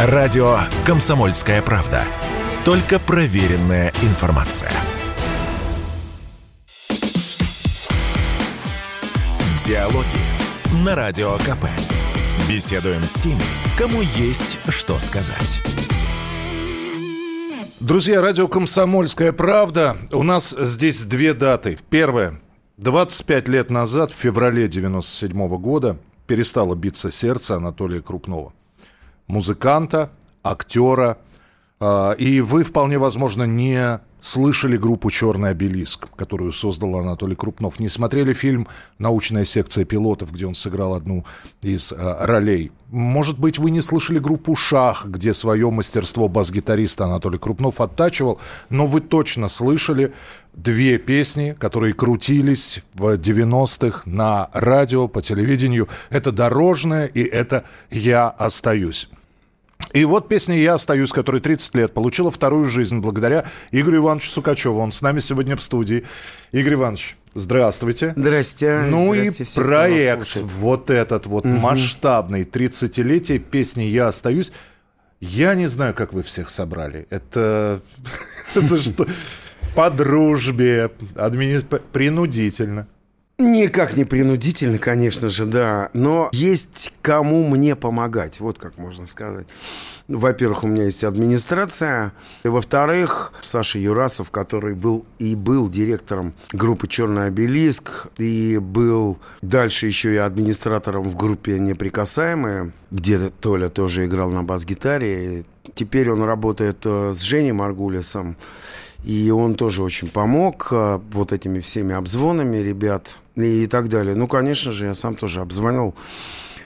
Радио «Комсомольская правда». Только проверенная информация. Диалоги на Радио КП. Беседуем с теми, кому есть что сказать. Друзья, радио «Комсомольская правда». У нас здесь две даты. Первая. 25 лет назад, в феврале 97 -го года, перестало биться сердце Анатолия Крупнова. Музыканта, актера. Э, и вы, вполне возможно, не слышали группу «Черный обелиск», которую создал Анатолий Крупнов, не смотрели фильм «Научная секция пилотов», где он сыграл одну из э, ролей. Может быть, вы не слышали группу «Шах», где свое мастерство бас-гитариста Анатолий Крупнов оттачивал, но вы точно слышали две песни, которые крутились в 90-х на радио, по телевидению. Это «Дорожная» и это «Я остаюсь». И вот песня «Я остаюсь», которая 30 лет, получила вторую жизнь благодаря Игорю Ивановичу Сукачеву. Он с нами сегодня в студии. Игорь Иванович, здравствуйте. Здрасте. Ну Здрасте, и все, проект вот этот вот угу. масштабный, 30-летие песни «Я остаюсь». Я не знаю, как вы всех собрали. Это, это что? По дружбе, админи... принудительно. Никак не принудительно, конечно же, да. Но есть кому мне помогать, вот как можно сказать. Во-первых, у меня есть администрация. И во-вторых, Саша Юрасов, который был и был директором группы «Черный обелиск», и был дальше еще и администратором в группе «Неприкасаемые», где Толя тоже играл на бас-гитаре. Теперь он работает э, с Женей Маргулисом. И он тоже очень помог э, вот этими всеми обзвонами ребят и так далее. Ну, конечно же, я сам тоже обзвонил,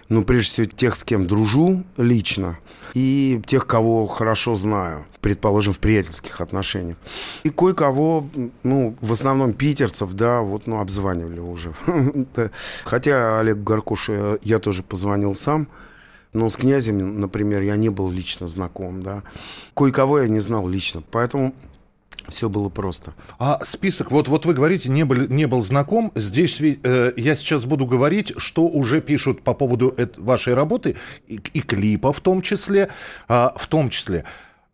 ну, прежде всего, тех, с кем дружу лично, и тех, кого хорошо знаю, предположим, в приятельских отношениях. И кое-кого, ну, в основном питерцев, да, вот, ну, обзванивали уже. Хотя Олег Гаркуша я тоже позвонил сам, но с князем, например, я не был лично знаком, да. Кое-кого я не знал лично, поэтому все было просто. А список, вот, вот вы говорите, не был, не был знаком. Здесь э, я сейчас буду говорить, что уже пишут по поводу вашей работы, и, и клипа в том числе. А, в том числе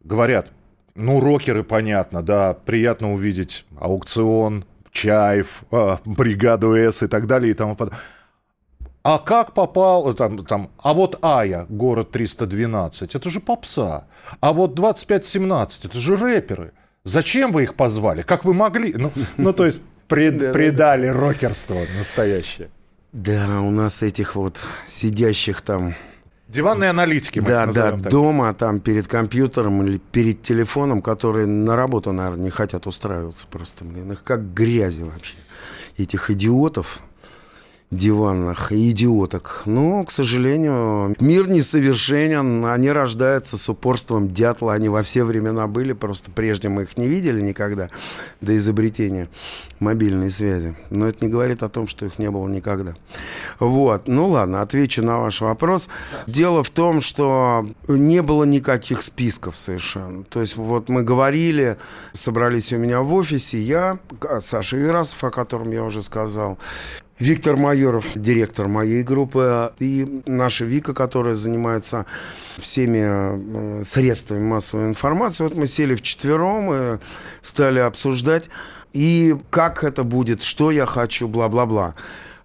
говорят, ну, рокеры, понятно, да, приятно увидеть аукцион, Чаев, а, бригаду С и так далее и тому подобное. А как попал, там, там, а вот Ая, город 312, это же попса. А вот 2517, это же рэперы. Зачем вы их позвали? Как вы могли? Ну, ну то есть пред, предали рокерство настоящее. Да, у нас этих вот сидящих там... Диванные аналитики, мы Да, да, так. дома, там, перед компьютером или перед телефоном, которые на работу, наверное, не хотят устраиваться просто, блин. Их как грязи вообще. Этих идиотов, диванных идиоток. Но, к сожалению, мир несовершенен. Они рождаются с упорством дятла. Они во все времена были, просто прежде мы их не видели никогда до изобретения мобильной связи. Но это не говорит о том, что их не было никогда. Вот. Ну ладно, отвечу на ваш вопрос. Дело в том, что не было никаких списков совершенно. То есть вот мы говорили, собрались у меня в офисе, я, Саша Юрасов, о котором я уже сказал, Виктор Майоров, директор моей группы, и наша Вика, которая занимается всеми э, средствами массовой информации. Вот мы сели вчетвером и стали обсуждать, и как это будет, что я хочу, бла-бла-бла.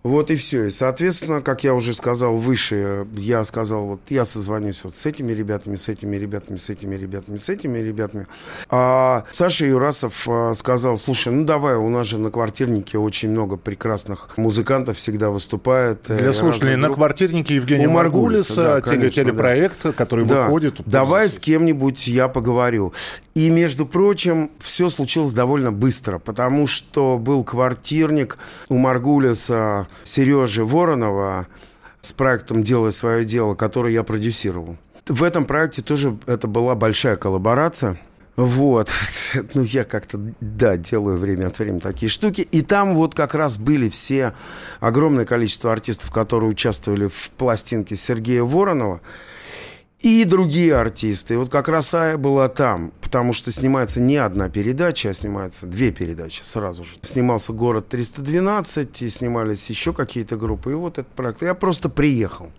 Вот и все. И, соответственно, как я уже сказал выше, я сказал, вот я созвонюсь вот с этими ребятами, с этими ребятами, с этими ребятами, с этими ребятами. А Саша Юрасов а, сказал, слушай, ну давай, у нас же на квартирнике очень много прекрасных музыкантов всегда выступает. Э, Для слушателей, на квартирнике Евгения у Маргулиса, да, конечно, телепроект, да. который да. выходит. Давай с кем-нибудь я поговорю. И, между прочим, все случилось довольно быстро, потому что был квартирник у Маргулиса Сережи Воронова с проектом «Делай свое дело», который я продюсировал. В этом проекте тоже это была большая коллаборация. Вот, ну я как-то, да, делаю время от времени такие штуки. И там вот как раз были все, огромное количество артистов, которые участвовали в пластинке Сергея Воронова и другие артисты. Вот как раз Ая была там, потому что снимается не одна передача, а снимается две передачи сразу же. Снимался «Город 312», и снимались еще какие-то группы. И вот этот проект. Я просто приехал.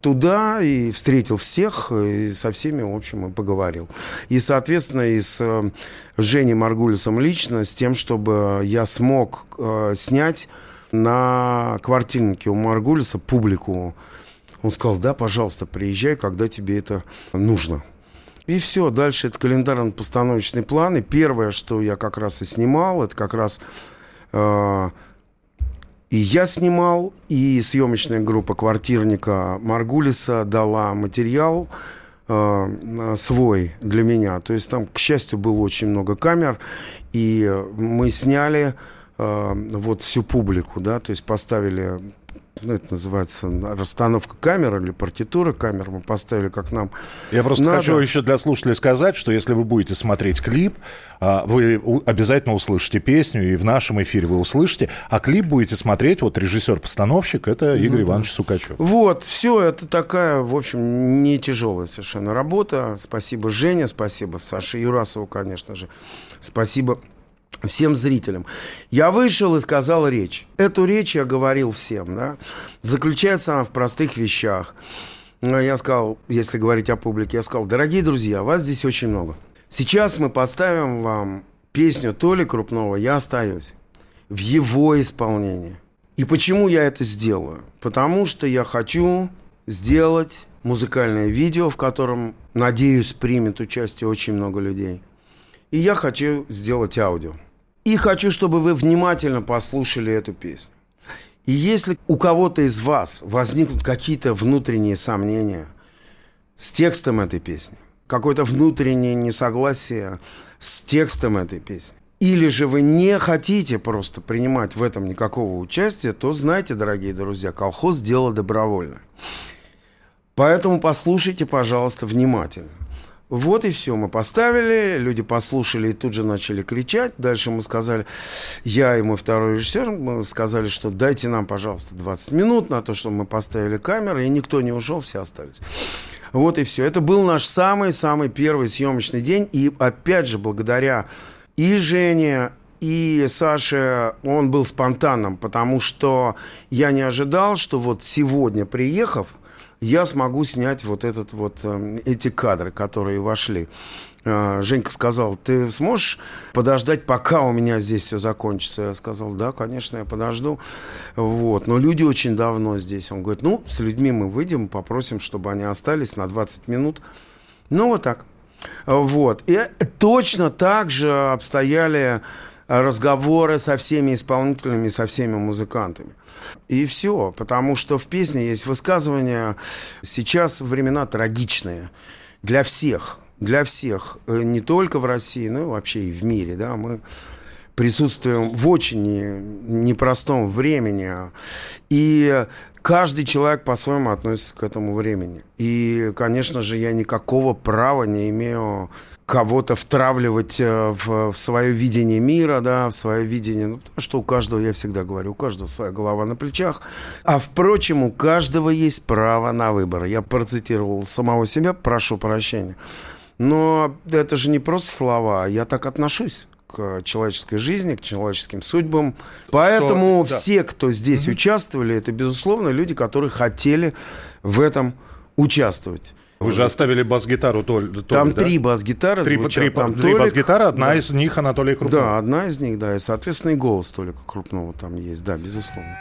туда и встретил всех, и со всеми, в общем, и поговорил. И, соответственно, и с э, Женей Маргулисом лично, с тем, чтобы я смог э, снять на квартирнике у Маргулиса публику. Он сказал, да, пожалуйста, приезжай, когда тебе это нужно. И все, дальше это календарно-постановочный план. И первое, что я как раз и снимал, это как раз э, и я снимал, и съемочная группа квартирника Маргулиса дала материал э, свой для меня. То есть там, к счастью, было очень много камер, и мы сняли э, вот всю публику, да, то есть поставили ну, это называется расстановка камеры или партитура камер. Мы поставили, как нам Я просто надо. хочу еще для слушателей сказать, что если вы будете смотреть клип, а, вы обязательно услышите песню, и в нашем эфире вы услышите, а клип будете смотреть, вот режиссер-постановщик, это Игорь ну, Иванович Сукачев. Вот, все, это такая, в общем, не тяжелая совершенно работа. Спасибо Жене, спасибо Саше Юрасову, конечно же. Спасибо всем зрителям. Я вышел и сказал речь. Эту речь я говорил всем. Да? Заключается она в простых вещах. Я сказал, если говорить о публике, я сказал, дорогие друзья, вас здесь очень много. Сейчас мы поставим вам песню Толи Крупного «Я остаюсь» в его исполнении. И почему я это сделаю? Потому что я хочу сделать музыкальное видео, в котором, надеюсь, примет участие очень много людей. И я хочу сделать аудио. И хочу, чтобы вы внимательно послушали эту песню. И если у кого-то из вас возникнут какие-то внутренние сомнения с текстом этой песни, какое-то внутреннее несогласие с текстом этой песни, или же вы не хотите просто принимать в этом никакого участия, то знайте, дорогие друзья, колхоз – дело добровольное. Поэтому послушайте, пожалуйста, внимательно. Вот и все, мы поставили, люди послушали и тут же начали кричать. Дальше мы сказали, я и мой второй режиссер, мы сказали, что дайте нам, пожалуйста, 20 минут на то, чтобы мы поставили камеры, и никто не ушел, все остались. Вот и все. Это был наш самый-самый первый съемочный день, и опять же, благодаря и Жене, и Саше он был спонтанным, потому что я не ожидал, что вот сегодня, приехав, я смогу снять вот этот вот, эм, эти кадры, которые вошли. Э, Женька сказал, ты сможешь подождать, пока у меня здесь все закончится? Я сказал, да, конечно, я подожду. Вот. Но люди очень давно здесь. Он говорит, ну, с людьми мы выйдем, попросим, чтобы они остались на 20 минут. Ну, вот так. Вот. И точно так же обстояли разговоры со всеми исполнителями, со всеми музыкантами. И все, потому что в песне есть высказывание «сейчас времена трагичные для всех, для всех, э, не только в России, но и вообще и в мире, да, мы присутствуем в очень непростом времени, и каждый человек по-своему относится к этому времени. И, конечно же, я никакого права не имею кого-то втравливать э, в, в свое видение мира, да, в свое видение, ну, потому что у каждого, я всегда говорю, у каждого своя голова на плечах, а, впрочем, у каждого есть право на выбор. Я процитировал самого себя, прошу прощения. Но это же не просто слова, я так отношусь к человеческой жизни, к человеческим судьбам. Поэтому что, все, кто здесь угу. участвовали, это, безусловно, люди, которые хотели в этом участвовать. Вы же оставили бас-гитару Толь, Толь Там да? три бас-гитары Три, звучат. три, там три бас-гитары, одна да. из них Анатолий Крупнов. Да, одна из них, да. И, соответственно, и голос Толика Крупного там есть, да, безусловно.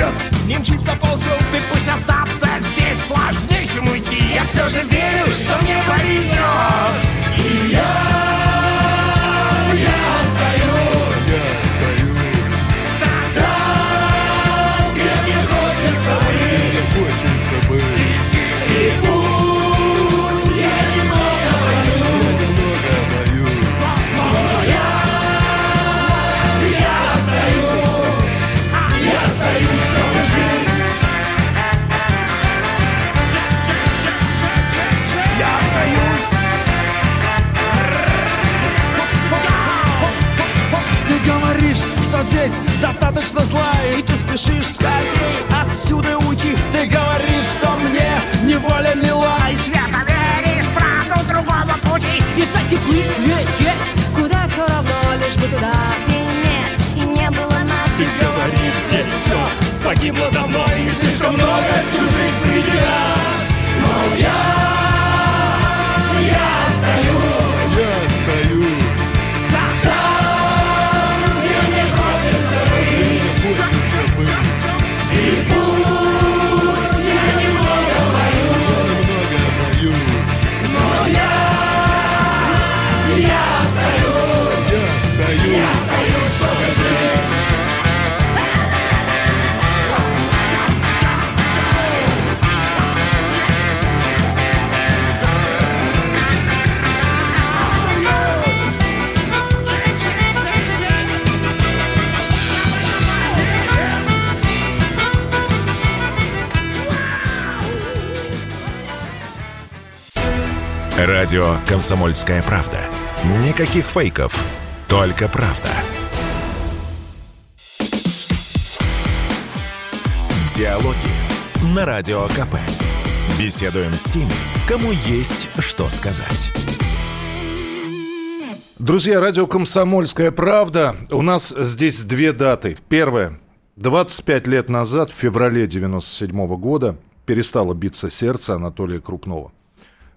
Вперед. Не мчится ползет, ты пусть остаться здесь сложнее, чем уйти. Я все же верю, что мне повезет Радио «Комсомольская правда». Никаких фейков, только правда. Диалоги на Радио КП. Беседуем с теми, кому есть что сказать. Друзья, радио «Комсомольская правда». У нас здесь две даты. Первая. 25 лет назад, в феврале 97 года, перестало биться сердце Анатолия Крупнова.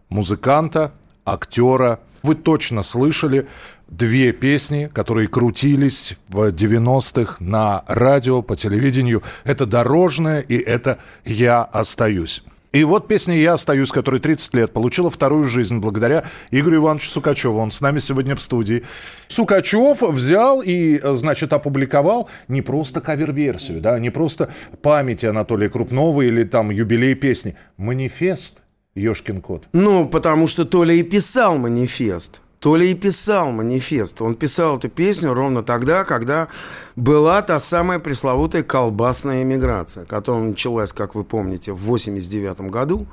Музыканта, актера. Вы точно слышали две песни, которые крутились в 90-х на радио, по телевидению. Это «Дорожная» и это «Я остаюсь». И вот песня «Я остаюсь», которая 30 лет, получила вторую жизнь благодаря Игорю Ивановичу Сукачеву. Он с нами сегодня в студии. Сукачев взял и, э, значит, опубликовал не просто кавер-версию, да, не просто памяти Анатолия Крупнова или там юбилей песни. Манифест Ёшкин кот. Ну, потому что Толя и писал манифест. Толя и писал манифест. Он писал эту песню ровно тогда, когда была та самая пресловутая колбасная эмиграция, которая началась, как вы помните, в 89 году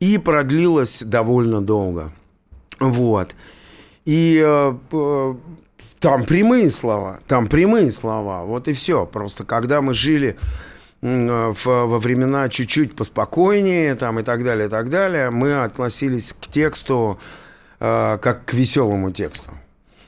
и продлилась довольно долго. Вот. И э, э, там прямые слова, там прямые слова, вот и все. Просто когда мы жили в, во времена чуть-чуть поспокойнее там, и так далее, и так далее, мы относились к тексту э, как к веселому тексту.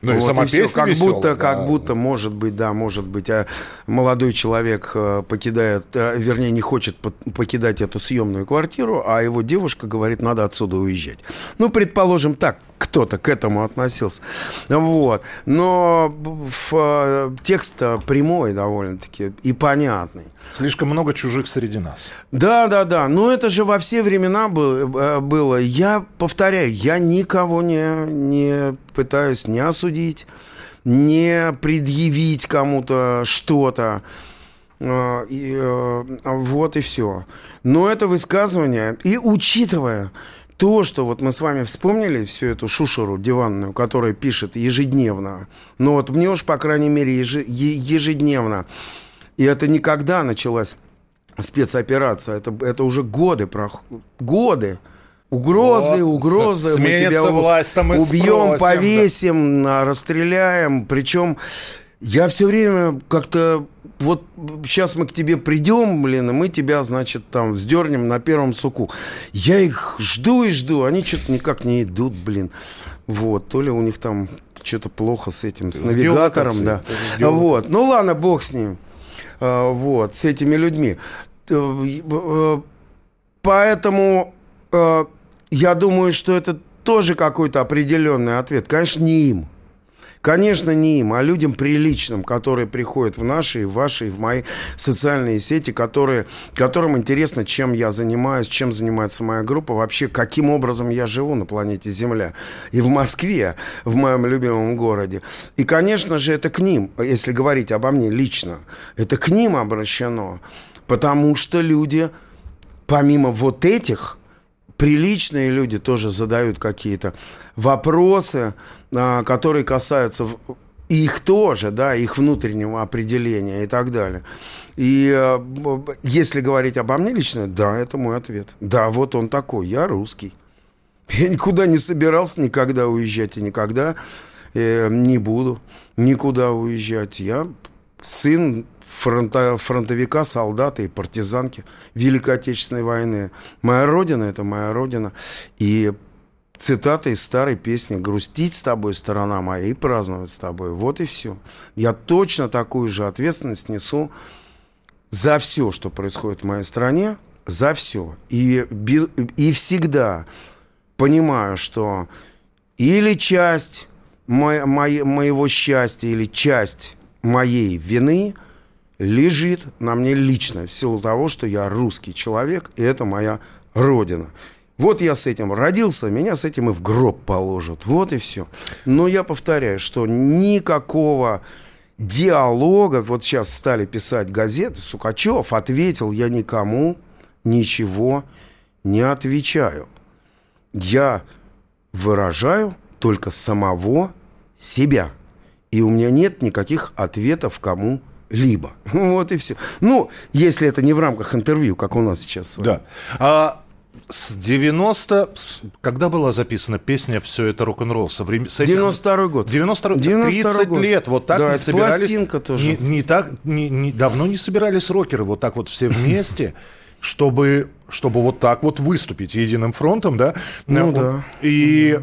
Ну и сама всё. песня как весёлая, будто, да. как будто, может быть, да, может быть, а молодой человек э, покидает, э, вернее, не хочет по- покидать эту съемную квартиру, а его девушка говорит, надо отсюда уезжать. Ну, предположим, так кто-то к этому относился. Вот. Но в, э, текст прямой довольно-таки и понятный. Слишком много чужих среди нас. Да, да, да. Но это же во все времена э, было. Я повторяю, я никого не, не пытаюсь не осудить, не предъявить кому-то что-то. Э, И, вот и все. Но это высказывание, и учитывая то, что вот мы с вами вспомнили всю эту шушеру диванную, которая пишет ежедневно, ну вот мне уж, по крайней мере, ежедневно, и это никогда началась спецоперация, это, это уже годы, прох... годы. Угрозы, Вот, угрозы. мы тебя власть, там убьем, спросим, да. повесим, а, расстреляем. Причем я все время как-то вот сейчас мы к тебе придем, блин, и мы тебя, значит, там вздернем на первом суку. Я их жду и жду, они что-то никак не идут, блин. Вот, то ли у них там что-то плохо с этим, с, С навигатором, да. Вот, ну ладно, бог с ним. А, Вот, с этими людьми. Э, э, Поэтому э, я думаю, что это тоже какой-то определенный ответ. Конечно, не им. Конечно, не им, а людям приличным, которые приходят в наши, в ваши, в мои социальные сети, которые, которым интересно, чем я занимаюсь, чем занимается моя группа, вообще, каким образом я живу на планете Земля. И в Москве, в моем любимом городе. И, конечно же, это к ним, если говорить обо мне лично, это к ним обращено. Потому что люди, помимо вот этих, приличные люди тоже задают какие-то вопросы, а, которые касаются их тоже, да, их внутреннего определения и так далее. И б- если говорить обо мне лично, да, это мой ответ. Да, вот он такой, я русский. Я никуда не собирался никогда уезжать и никогда э, не буду никуда уезжать. Я сын фронта, фронтовика, солдата и партизанки Великой Отечественной войны. Моя родина – это моя родина. И цитата из старой песни «Грустить с тобой, сторона моя, и праздновать с тобой». Вот и все. Я точно такую же ответственность несу за все, что происходит в моей стране, за все. И, и всегда понимаю, что или часть мо, мо, моего счастья, или часть моей вины лежит на мне лично, в силу того, что я русский человек, и это моя родина. Вот я с этим родился, меня с этим и в гроб положат. Вот и все. Но я повторяю, что никакого диалога, вот сейчас стали писать газеты, Сукачев ответил, я никому ничего не отвечаю. Я выражаю только самого себя. И у меня нет никаких ответов кому-либо. Вот и все. Ну, если это не в рамках интервью, как у нас сейчас. Да. А с 90... Когда была записана песня «Все это рок-н-ролл»? Со времен... с этих... 92 год. 92 92 30 год. лет. Вот так Да, не собирались... пластинка тоже. Не, не так... Не, не- давно не собирались рокеры вот так вот все вместе, чтобы, чтобы вот так вот выступить единым фронтом, да? Ну Вот. да. И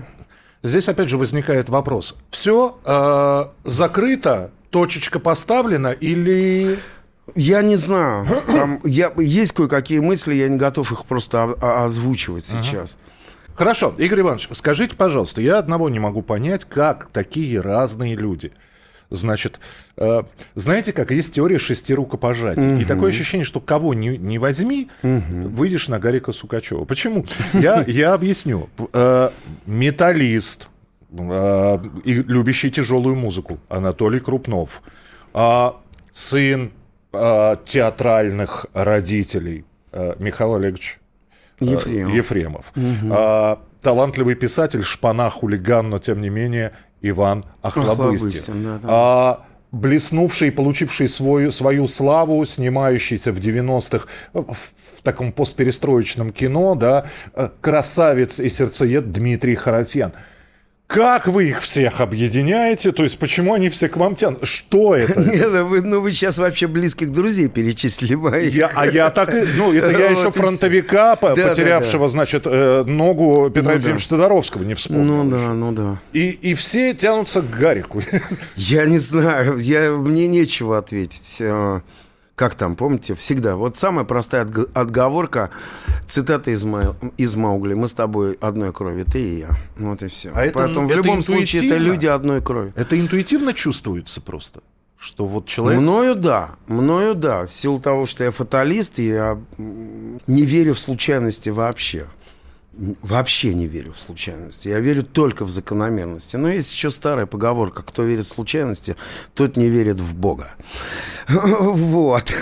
здесь опять же возникает вопрос. Все закрыто, точечка поставлена или... Я не знаю. Там, я, есть кое-какие мысли, я не готов их просто озвучивать сейчас. Хорошо, Игорь Иванович, скажите, пожалуйста, я одного не могу понять, как такие разные люди. Значит, э, знаете, как есть теория шести рукопожатий. И такое ощущение, что кого не, не возьми, выйдешь на Гарика Сукачева. Почему? Я, я объясню. Э, металлист, э, и любящий тяжелую музыку Анатолий Крупнов, а, сын э, театральных родителей э, Михаил Олегович э, Ефремов. Ефремов. А, талантливый писатель, шпана, хулиган, но тем не менее Иван Охлобыстин. Охлобыстин, да-да. А, блеснувший, получивший свою, свою славу, снимающийся в 90-х в, в таком постперестроечном кино, да, э, красавец и сердцеед Дмитрий Харатьян. Как вы их всех объединяете? То есть почему они все к вам тянут? Что это? Не, ну вы, ну вы сейчас вообще близких друзей перечислили моих. Я, а я так и... Ну, это я Вот еще фронтовика, Да, да, потерявшего, значит, э, ногу Петра Ну, Ефимовича Тодоровского, не вспомнил. Ну да, ну да. И, и все тянутся к Гарику. Я не знаю, я, мне нечего ответить. Как там, помните, всегда. Вот самая простая отг- отговорка, цитата из, Ма- из Маугли. Мы с тобой одной крови, ты и я. Вот и все. А это- Поэтому в это любом случае это интуитивно? люди одной крови. Это интуитивно чувствуется просто, что вот человек... Мною да, мною да. В силу того, что я фаталист, я не верю в случайности вообще. Вообще не верю в случайности. Я верю только в закономерности. Но есть еще старая поговорка. Кто верит в случайности, тот не верит в Бога. Вот.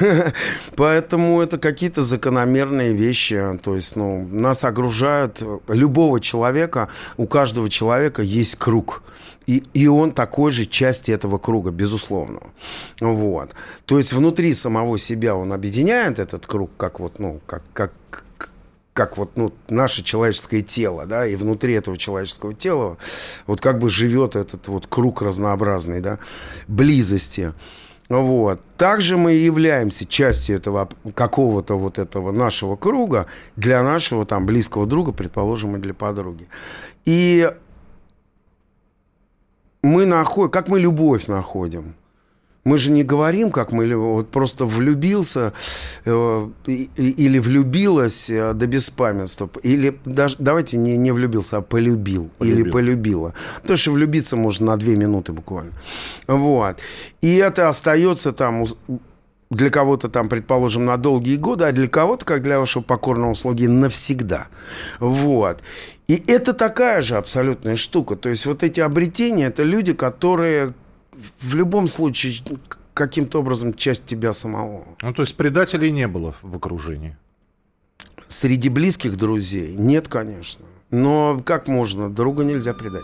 Поэтому это какие-то закономерные вещи. То есть, ну, нас огружают. Любого человека, у каждого человека есть круг. И, и он такой же части этого круга, безусловно. Вот. То есть внутри самого себя он объединяет этот круг, как вот, ну, как, как, как вот, ну, наше человеческое тело, да, и внутри этого человеческого тела вот как бы живет этот вот круг разнообразный, да, близости. Вот. Также мы являемся частью этого какого-то вот этого нашего круга для нашего там близкого друга, предположим, и для подруги. И мы находим, как мы любовь находим. Мы же не говорим, как мы вот просто влюбился э, или влюбилась э, до беспамятства. Или даже, давайте не, не влюбился, а полюбил. Или Полюбил. полюбила. Потому что влюбиться можно на две минуты буквально. Вот. И это остается там для кого-то там, предположим, на долгие годы, а для кого-то, как для вашего покорного слуги, навсегда. Вот. И это такая же абсолютная штука. То есть вот эти обретения, это люди, которые в любом случае каким-то образом часть тебя самого. Ну, то есть предателей не было в окружении. Среди близких друзей нет, конечно. Но как можно? Друга нельзя предать.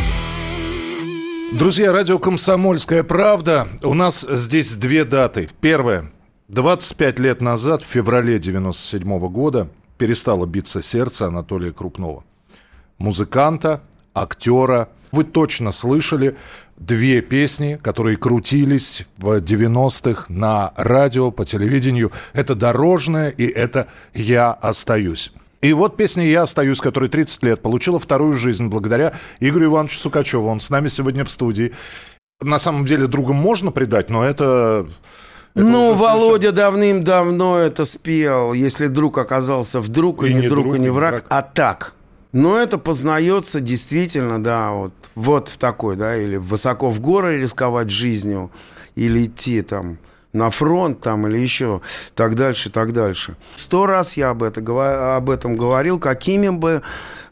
Друзья, радио «Комсомольская правда». У нас здесь две даты. Первая. 25 лет назад, в феврале 97 года, перестало биться сердце Анатолия Крупнова. Музыканта, актера. Вы точно слышали две песни, которые крутились в 90-х на радио, по телевидению. Это «Дорожная» и это «Я остаюсь». И вот песня «Я остаюсь», которая 30 лет, получила вторую жизнь благодаря Игорю Ивановичу Сукачеву. Он с нами сегодня в студии. На самом деле другом можно предать, но это... это ну, Володя давным-давно это спел. Если друг оказался вдруг, и, не друг, и не враг, а так. Но это познается действительно, да, вот, вот в такой, да, или высоко в горы рисковать жизнью, или идти там на фронт там или еще так дальше, так дальше. Сто раз я об, это, об этом говорил, какими бы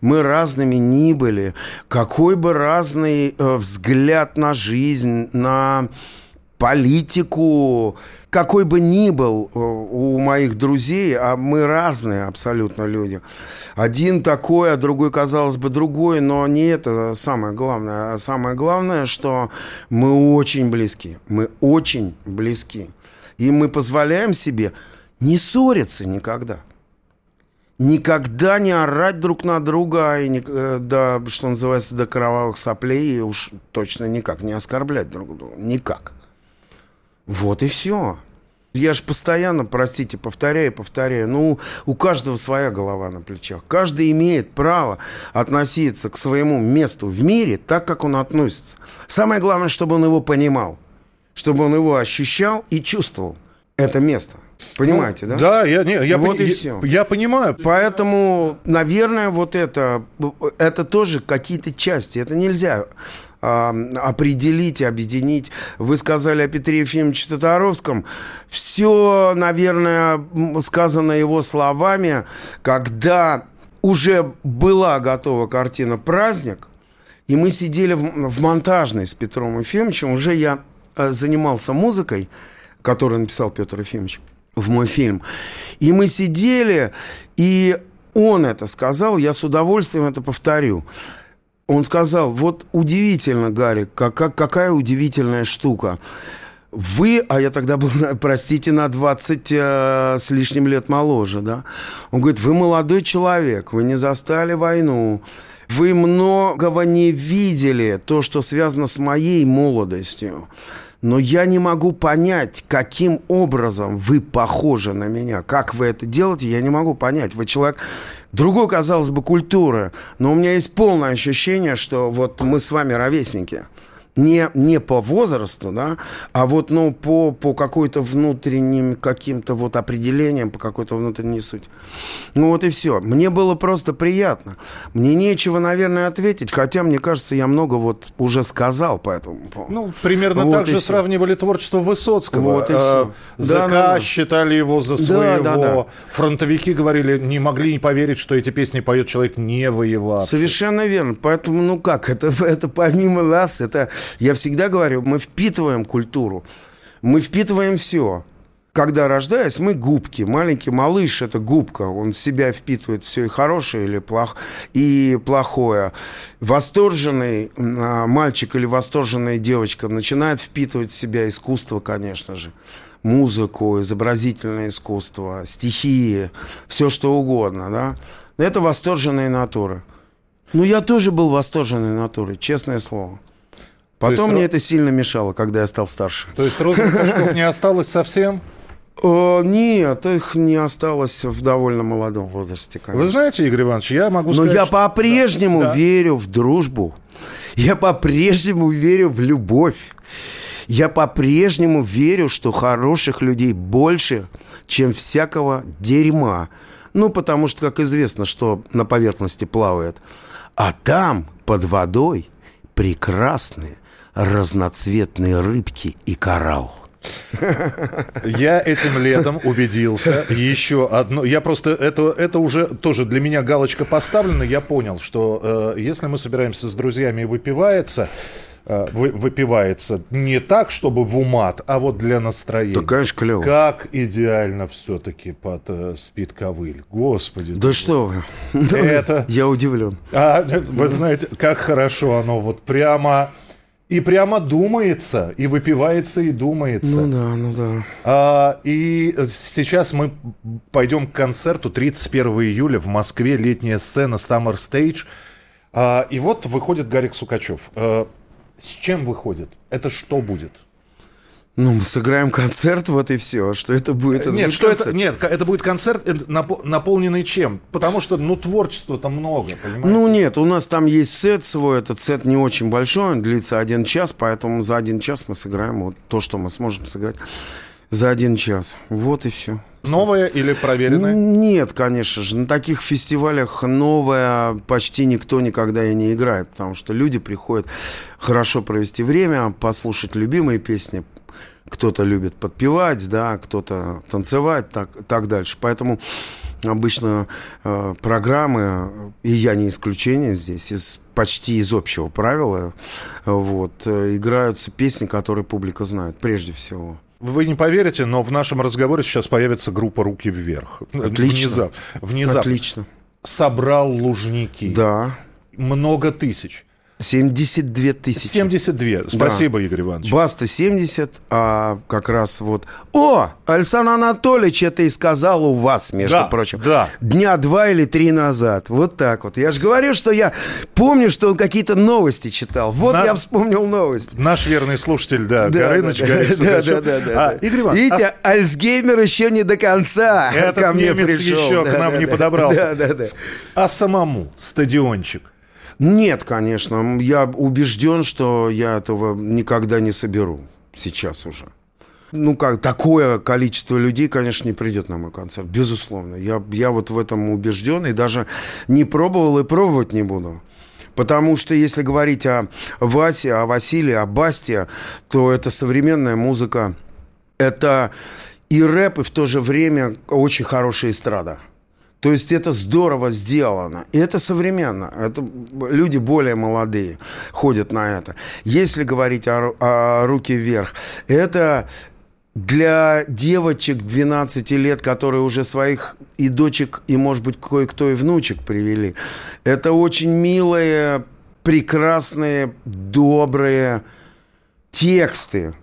мы разными ни были, какой бы разный э, взгляд на жизнь, на политику, какой бы ни был э, у моих друзей, а мы разные абсолютно люди. Один такой, а другой, казалось бы, другой, но не это самое главное. А самое главное, что мы очень близки. Мы очень близки. И мы позволяем себе не ссориться никогда. Никогда не орать друг на друга, и не, э, да, что называется, до кровавых соплей, и уж точно никак не оскорблять друг друга. Никак. Вот и все. Я же постоянно, простите, повторяю, повторяю. Ну, у каждого своя голова на плечах. Каждый имеет право относиться к своему месту в мире так, как он относится. Самое главное, чтобы он его понимал. Чтобы он его ощущал и чувствовал. Это место. Понимаете, Ну, да? Да, я, не, я, Вот пони- и я- всё. я понимаю. Поэтому, наверное, вот это, это тоже какие-то части. Это нельзя определить объединить. Вы сказали о Петре Ефимовиче Татаровском. Все, наверное, сказано его словами, когда уже была готова картина «Праздник», и мы сидели в, в монтажной с Петром Ефимовичем. Уже я э, занимался музыкой, которую написал Петр Ефимович в мой фильм. И мы сидели, и он это сказал, я с удовольствием это повторю. Он сказал, вот удивительно, Гарик, как, как- какая удивительная штука. Вы, а я тогда был, простите, на 20 э, с лишним лет моложе, да? Он говорит, вы молодой человек, вы не застали войну, вы многого не видели, то, что связано с моей молодостью. Но я не могу понять, каким образом вы похожи на меня. Как вы это делаете, я не могу понять. Вы человек другой, казалось бы, культуры. Но у меня есть полное ощущение, что вот мы с вами ровесники. Не, не по возрасту, да, а вот ну, по, по какой-то внутренним каким-то вот определениям, по какой-то внутренней сути. Ну вот и все. Мне было просто приятно. Мне нечего, наверное, ответить, хотя, мне кажется, я много вот уже сказал по этому поводу. Ну, примерно Вот так же всё. сравнивали творчество Высоцкого. Вот и Э, всё. ЗК Да, да, да. считали его за Да, своего. да, да. Фронтовики говорили, не могли не поверить, что эти песни поет человек не воевавший. Совершенно верно. Поэтому, ну как, это, это помимо нас, это, я всегда говорю, мы впитываем культуру, мы впитываем все. Когда рождаясь, мы губки. Маленький малыш – это губка. Он в себя впитывает все и хорошее, или плох... и плохое. Восторженный а, мальчик или восторженная девочка начинает впитывать в себя искусство, конечно же. Музыку, изобразительное искусство, стихии, все что угодно, да. Это восторженные натуры. Ну, я тоже был восторженной натурой, честное слово. Потом мне ро- это сильно мешало, когда я стал старше. То есть розовых очков не осталось совсем? О, нет, их не осталось в довольно молодом возрасте, конечно. Вы знаете, Игорь Иванович, я могу Но сказать... я что- по-прежнему Да. верю в дружбу. Я по-прежнему верю в любовь. Я по-прежнему верю, что хороших людей больше, чем всякого дерьма. Ну, потому что, как известно, что на поверхности плавает. А там, под водой, прекрасные разноцветные рыбки и коралл. Я этим летом убедился. Еще одно. Я просто это это уже тоже для меня галочка поставлена. Я понял, что э, если мы собираемся с друзьями и выпивается, э, вы- выпивается не так, чтобы в умат, а вот для настроения. Да, конечно, клево. Как идеально все-таки под э, спит ковыль. Господи. Да что вы. Это- Я удивлен. А, вы знаете, как хорошо оно вот прямо... И прямо думается, и выпивается, и думается. Ну да, ну да. А, и сейчас мы пойдем к концерту 31 июля в Москве, летняя сцена Summer Stage. А, и вот выходит Гарик Сукачев. А, с чем выходит? Это что будет? Ну, мы сыграем концерт, вот и все. Что это будет? Это нет, будет что это? концерт. Нет, это будет концерт, э, напо- наполненный чем? Потому что, ну, творчества-то много, понимаете? Ну нет, у нас там есть сет свой, этот сет не очень большой, он длится один час, поэтому за один час мы сыграем вот то, что мы сможем сыграть за один час. Вот и все. Новое или проверенное? Нет, конечно же, на таких фестивалях новое почти никто никогда и не играет, потому что люди приходят хорошо провести время, послушать любимые песни, кто-то любит подпевать, да, кто-то танцевать, так, так дальше. Поэтому обычно э, программы, и я не исключение здесь, из, почти из общего правила, вот, э, играются песни, которые публика знает, прежде всего. Вы не поверите, но в нашем разговоре сейчас появится группа «Руки вверх». Отлично. Внезап- внезапно. Отлично. Собрал Лужники. Да. Много тысяч. 72 тысячи. 72. Спасибо, Игорь Иванович. Баста 70, а как раз вот... О, Александр Анатольевич это и сказал у вас, между Да, прочим. да. Дня два или три назад. Вот так вот. Я же говорю, что я помню, что он какие-то новости читал. Вот На- я вспомнил новости. Наш верный слушатель, да, Да, Горыныч, да, да, Гарик да, Сукачев. да, да, да. А, Игорь Иванович, Видите, Альцгеймер еще не до конца Этот ко мне немец пришел. еще к Да, нам да, не да. подобрался. Да, да, да. а самому стадиончик. Нет, конечно. Я убежден, что я этого никогда не соберу. Сейчас уже. Ну, как, такое количество людей, конечно, не придет на мой концерт. Безусловно. Я, я вот в этом убежден и даже не пробовал и пробовать не буду. Потому что если говорить о Васе, о Василии, о Басте, то это современная музыка. Это и рэп, и в то же время очень хорошая эстрада. То есть это здорово сделано. И это современно. Это люди более молодые ходят на это. Если говорить о, о руки вверх, это для девочек 12 лет, которые уже своих и дочек, и, может быть, кое-кто и внучек привели. Это очень милые, прекрасные, добрые тексты,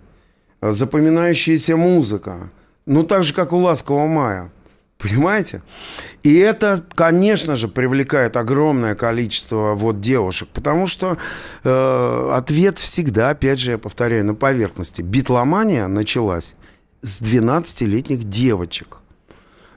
запоминающаяся музыка. Ну, так же, как у «Ласкового мая». Понимаете? И это, конечно же, привлекает огромное количество вот девушек, потому что э, ответ всегда, опять же, я повторяю, на поверхности. Битломания началась с 12-летних девочек.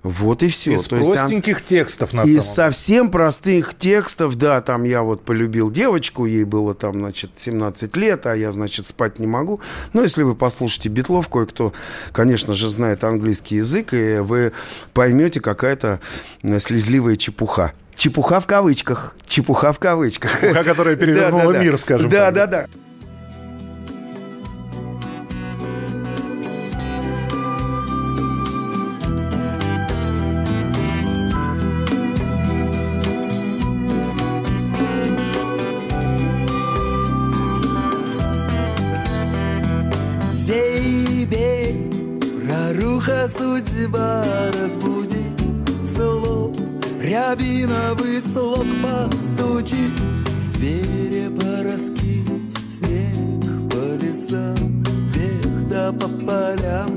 Вот и все. Из простеньких текстов, на самом Из деле. совсем простых текстов, да, там я вот полюбил девочку, ей было там, значит, 17 лет, а я, значит, спать не могу. Но если вы послушаете битлов, кое-кто, конечно же, знает английский язык, и вы поймете какая-то э, слезливая чепуха. Чепуха в кавычках. Чепуха в кавычках. Чепуха, которая перевернула мир, скажем Да, так. да, да. Зейбей, проруха судьба разбуди Слов, рябиновый слог постучи В двери пороски, снег по лесам Вверх да по полям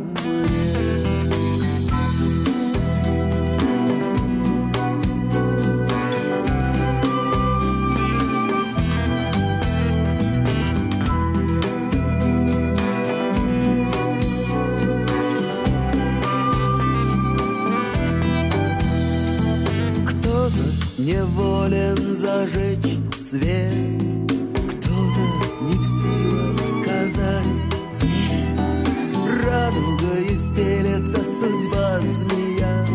зажечь свет. Кто-то не в силах сказать нет Радугой стелется судьба змея.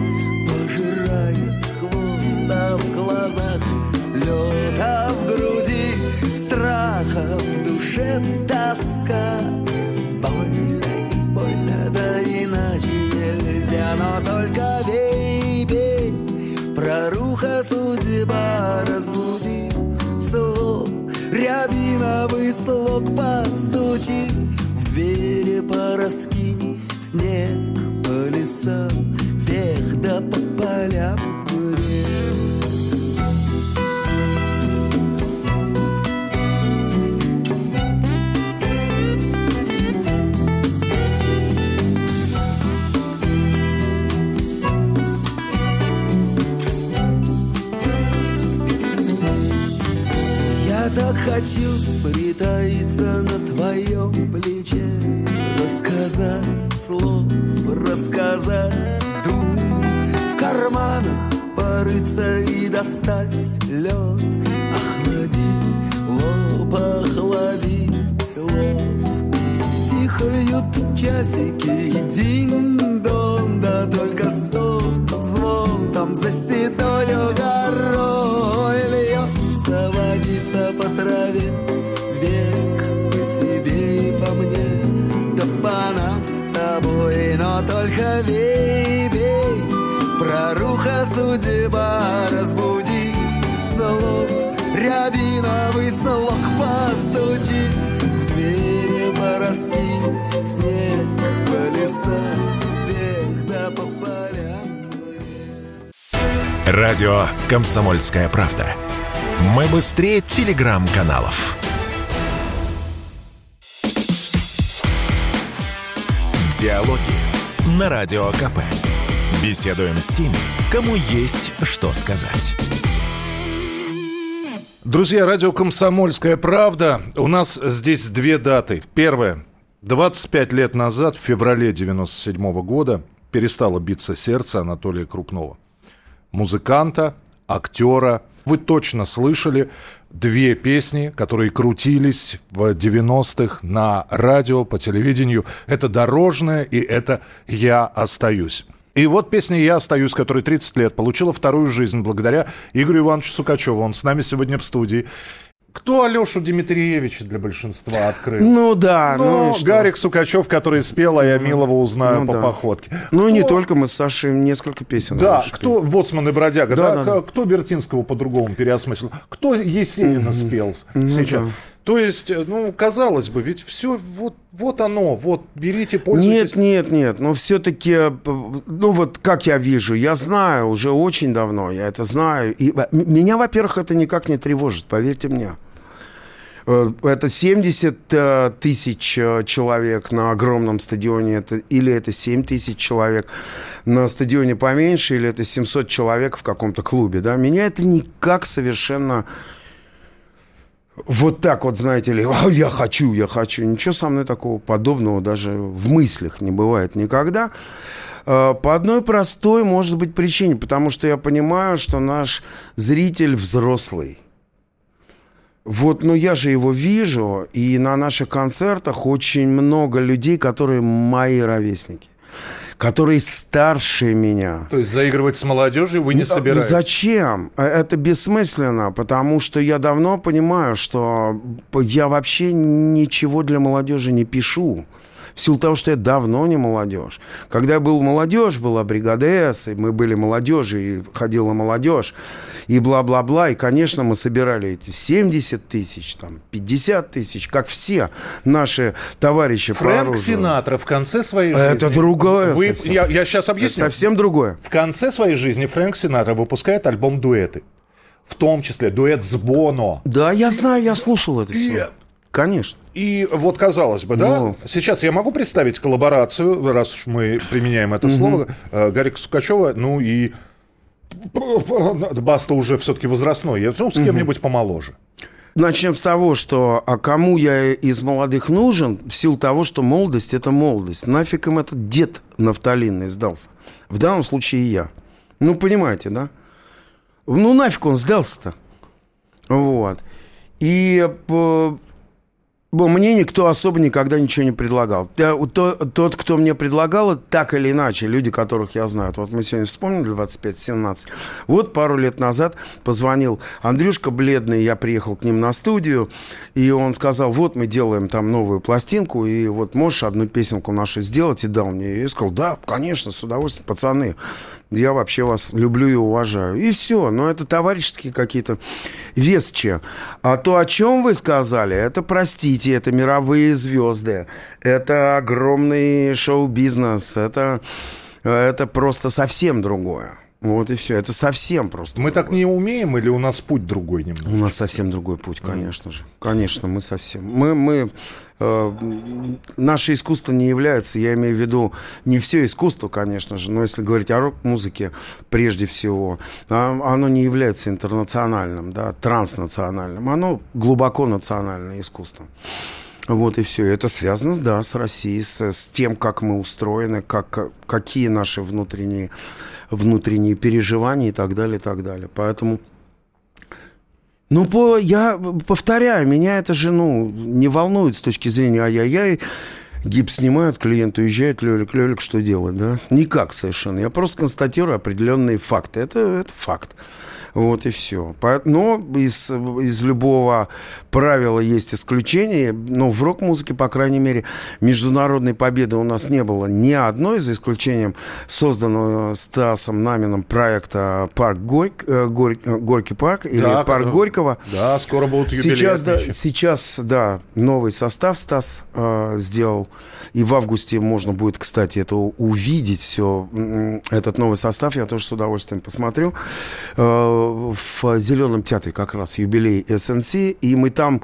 Пожирает хвост, а в глазах лед А в груди. Страха, в душе «Комсомольская правда». Мы быстрее телеграм-каналов. Диалоги на Радио КП. Беседуем с теми, кому есть что сказать. Друзья, радио «Комсомольская правда». У нас здесь две даты. Первая. 25 лет назад, в феврале 97 года, перестало биться сердце Анатолия Крупнова. Музыканта, актера. Вы точно слышали две песни, которые крутились в 90-х на радио, по телевидению. Это «Дорожная» и это «Я остаюсь». И вот песня «Я остаюсь», которая 30 лет, получила вторую жизнь благодаря Игорю Ивановичу Сукачеву. Он с нами сегодня в студии. Кто Алешу Дмитриевича для большинства открыл? Ну да, ну, Ну, и что? Гарик Сукачев, который спел, а я Милова узнаю Ну по да. походке. Ну, не Кто- только мы с Сашей несколько песен. Да, раньше кто Боцман и Бродяга, да, Да, да, кто Бертинского по-другому переосмыслил, кто Есенина спел с- сейчас. да. То есть, э, ну, казалось бы, ведь все, вот, вот оно, вот, берите, пользуйтесь. Нет, нет, нет, но все-таки, ну вот как я вижу, я знаю уже очень давно, я это знаю. И меня, во-первых, это никак не тревожит, поверьте мне. Э, Это 70 э, тысяч э, человек на огромном стадионе, это, или это 7 тысяч человек на стадионе поменьше, или это 700 человек в каком-то клубе. Да? Меня это никак совершенно вот так вот, знаете ли, «А, я хочу, я хочу. Ничего со мной такого подобного даже в мыслях не бывает никогда. Э, По одной простой, может быть, причине, потому что я понимаю, что наш зритель взрослый. Вот, ну я же его вижу, и на наших концертах очень много людей, которые мои ровесники, которые старше меня. То есть заигрывать с молодежью вы не собираетесь? Зачем? Э, Это бессмысленно, потому что я давно понимаю, что я вообще ничего для молодежи не пишу. В силу того, что я давно не молодежь. Когда я был молодежь, была бригада С, и мы были молодежи, и ходила молодежь, и бла-бла-бла. И, конечно, мы собирали эти 70 тысяч, там, 50 тысяч, как все наши товарищи по Фрэнк оружию. Синатра в конце своей Это жизни... другое Вы- совсем. я, я сейчас Это объясню. совсем другое. В конце своей жизни Фрэнк Синатра выпускает альбом «Дуэты». В том числе дуэт с Боно. Да, я знаю, я слушал это все. Конечно. И вот, казалось бы, да, Ну. сейчас я могу представить коллаборацию, раз уж мы применяем это слово, э, Гарика Сукачева, ну и Баста уже все-таки возрастной, я- ну, с кем-нибудь помоложе. Начнем с того, что а кому я из молодых нужен, в силу того, что молодость – это молодость. Нафиг им этот дед нафталинный сдался? В данном случае я. Ну, понимаете, да? Ну, нафиг он сдался-то? Вот. И э, мне никто особо никогда ничего не предлагал. Тот, кто мне предлагал, так или иначе, люди, которых я знаю. Вот мы сегодня вспомнили 25-17. Вот пару лет назад позвонил Андрюшка Бледный, я приехал к ним на студию, и он сказал, вот мы делаем там новую пластинку, и вот можешь одну песенку нашу сделать, и дал мне. И сказал, да, конечно, с удовольствием, пацаны. Я вообще вас люблю и уважаю. И все. Но это товарищеские какие-то весчи. А то, о чем вы сказали, это, простите, это мировые звезды. Это огромный шоу-бизнес. Это, это просто совсем другое. Вот и все. Это совсем просто. Мы так не умеем или у нас путь другой немного? У нас совсем другой путь, конечно же. Конечно, мы совсем. Мы, мы э, наше искусство не является, я имею в виду не все искусство, конечно же, но если говорить о рок-музыке прежде всего, а, оно не является интернациональным, да, транснациональным. Оно глубоко национальное искусство. Вот и все. Это связано, да, с Россией, с, с тем, как мы устроены, как, какие наши внутренние внутренние переживания и так далее, и так далее. Поэтому... Ну, по, я повторяю, меня это же, ну, не волнует с точки зрения ай-яй-яй, гипс снимают, клиент уезжает, лёлик, лёлик, что делать, да? Никак совершенно. Я просто констатирую определенные факты. Это, это факт. Вот и все. Но из, из любого правила есть исключение. Но в рок-музыке, по крайней мере, международной победы у нас не было ни одной, за исключением созданного Стасом Намином проекта «Парк Горьк, э, Горь, э, Горький парк» или Да, «Парк да. Горького». Да, скоро будут Сейчас, да, сейчас, да, новый состав Стас э, сделал. И в августе можно будет, кстати, это увидеть все, этот новый состав. Я тоже с удовольствием посмотрю. Э, в Зеленом театре как раз юбилей СНС. И мы там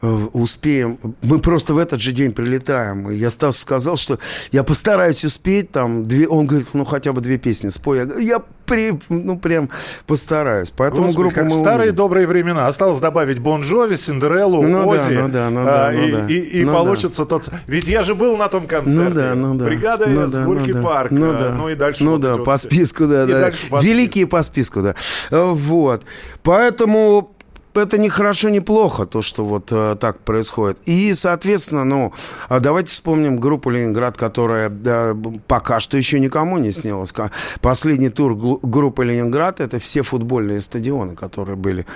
успеем. Мы просто в этот же день прилетаем. Я Стасу сказал, что я постараюсь успеть там две. Он говорит, ну хотя бы две песни спой. Я говорю, я при, ну прям постараюсь. Поэтому Господи, группу как в мы старые увидим. добрые времена. Осталось добавить Бон Джови, Синдереллу, Ну да, Ози. ну да, ну а, да, ну и, да. и- и Ну получится тот... Ведь я же был на том концерте. Ну да, ну да. Бригада ну С, да, Горький ну да. парк. Ну а, да. Ну и дальше. Ну вот да, вот по списку, да, И да. по Великие по списку, да. Вот. Поэтому это не хорошо, не плохо, то, что вот э, так происходит. И, соответственно, ну, а давайте вспомним группу «Ленинград», которая б- пока что еще никому не снялась. Последний тур группы «Ленинград» — это все футбольные стадионы, которые были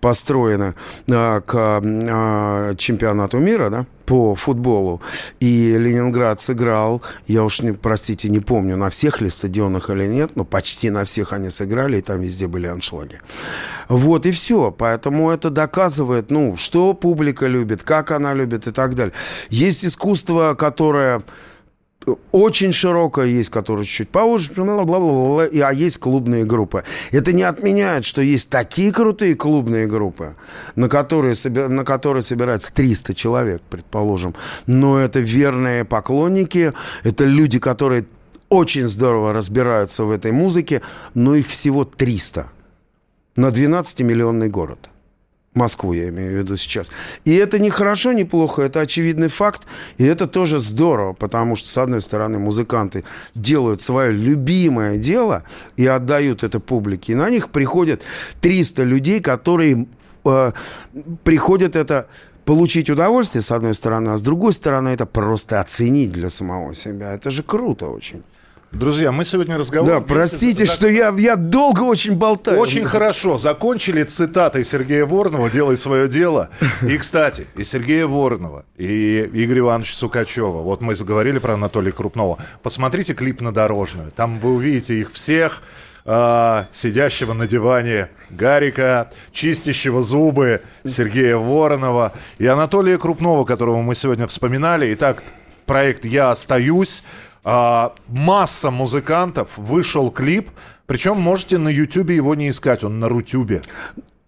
построены э, к э, чемпионату мира, да, по футболу. И Ленинград сыграл, я уж, не, простите, не помню, на всех ли стадионах или нет, но почти на всех они сыграли, и там везде были аншлаги. Вот и все. Поэтому это доказывает, ну, что публика любит, как она любит и так далее. Есть искусство, которое очень широкая есть, которая чуть-чуть поуже, бла-бла-бла-бла, и- а есть клубные группы. Это не отменяет, что есть такие крутые клубные группы, на которые, на которые собирается 300 человек, предположим. Но это верные поклонники, это люди, которые очень здорово разбираются в этой музыке, но их всего 300 на 12-миллионный город. Москву я имею в виду сейчас. И это не хорошо, не плохо, это очевидный факт. И это тоже здорово, потому что, с одной стороны, музыканты делают свое любимое дело и отдают это публике. И на них приходят 300 людей, которые э, приходят это получить удовольствие, с одной стороны, а с другой стороны, это просто оценить для самого себя. Это же круто очень. Друзья, мы сегодня разговариваем... Да, простите, что я, я долго очень болтаю. Очень хорошо. Закончили цитатой Сергея Воронова «Делай свое дело». И, кстати, и Сергея Воронова, и Игоря Ивановича Сукачева. Вот мы заговорили про Анатолия Крупнова. Посмотрите клип на дорожную. Там вы увидите их всех, а, сидящего на диване Гарика, чистящего зубы Сергея Воронова и Анатолия Крупнова, которого мы сегодня вспоминали. Итак, проект «Я остаюсь». А, масса музыкантов, вышел клип, причем можете на Ютубе его не искать, он на Рутюбе.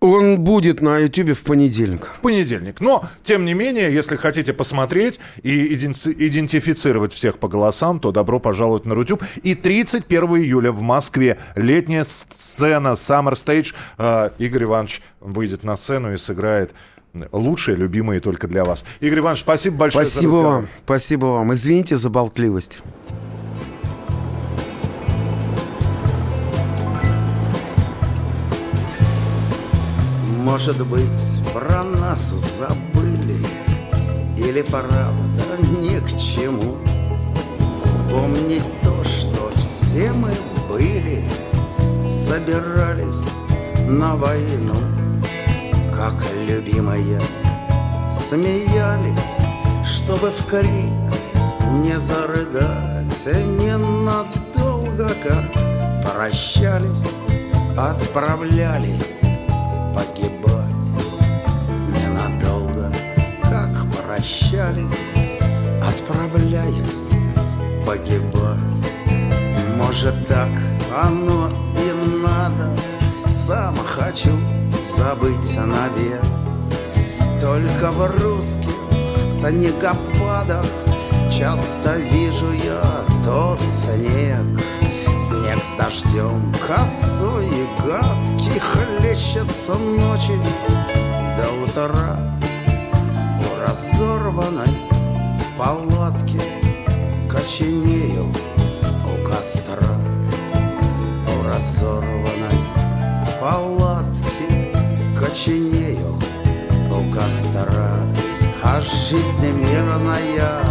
Он будет на Ютубе в понедельник. В понедельник. Но, тем не менее, если хотите посмотреть и иденти- идентифицировать всех по голосам, то добро пожаловать на Рутюб. И 31 июля в Москве летняя сцена Summer Stage. А, Игорь Иванович выйдет на сцену и сыграет лучшие, любимые только для вас. Игорь Иванович, спасибо большое Спасибо вам, спасибо вам. Извините за болтливость. Может быть, про нас забыли Или правда ни к чему Помнить то, что все мы были Собирались на войну Как любимые Смеялись, чтобы в крик Не зарыдать. Ненадолго, как прощались, отправлялись погибать. Ненадолго, как прощались, отправляясь погибать. Может так оно и надо, сам хочу забыть навек. Только в русских снегопадах Часто вижу я тот снег. Снег с дождем косой и гадкий Хлещется ночи. До утра У разорванной палатки Коченею у костра. У разорванной палатки Коченею у костра А жизнь мирная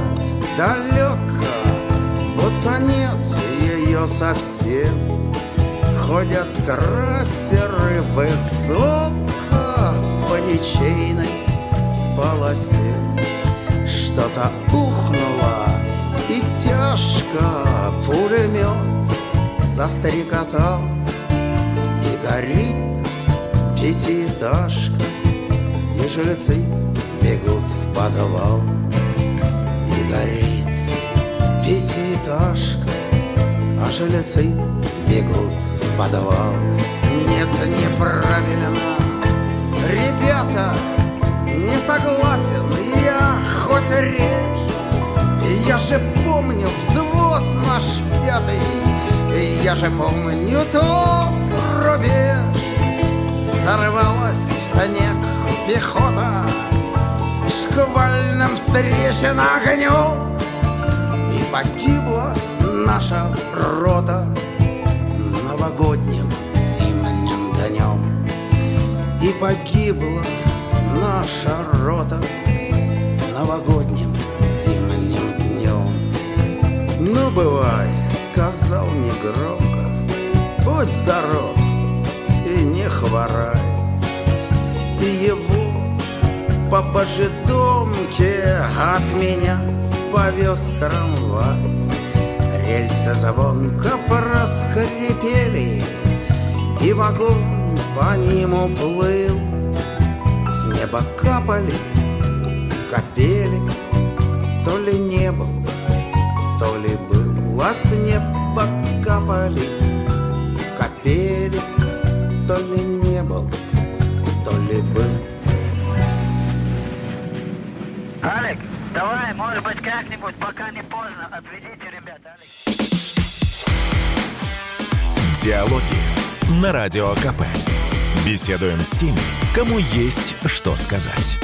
далеко Будто нет ее совсем. Ходят трассеры высоко По ничейной полосе. Что-то ухнуло и тяжко Пулемет застрекотал И горит пятиэтажка И жильцы бегут в подвал. И горит пятиэтажка А жильцы бегут в подвал. Нет, неправильно. Ребята, не согласен Я хоть режь. Я же помню взвод наш пятый Я же помню тот рубеж Сорвалась в снег пехота. Шквальным встречен огнем И погибла наша рота Новогодним зимним днем. И погибла наша рота Новогодним зимним днем. Ну, бывай, сказал негромко Будь здоров не хворай. И его по божедомке от меня повез трамвай. Рельсы звонко проскрипели И вагон по ним уплыл. С неба капали капели То ли не был, то ли был А с неба капали капели То ли не был, то ли был Алик, давай, может быть, как-нибудь, пока не поздно, отведите ребят, Алик. Диалоги на Радио КП. Беседуем с теми, кому есть что сказать.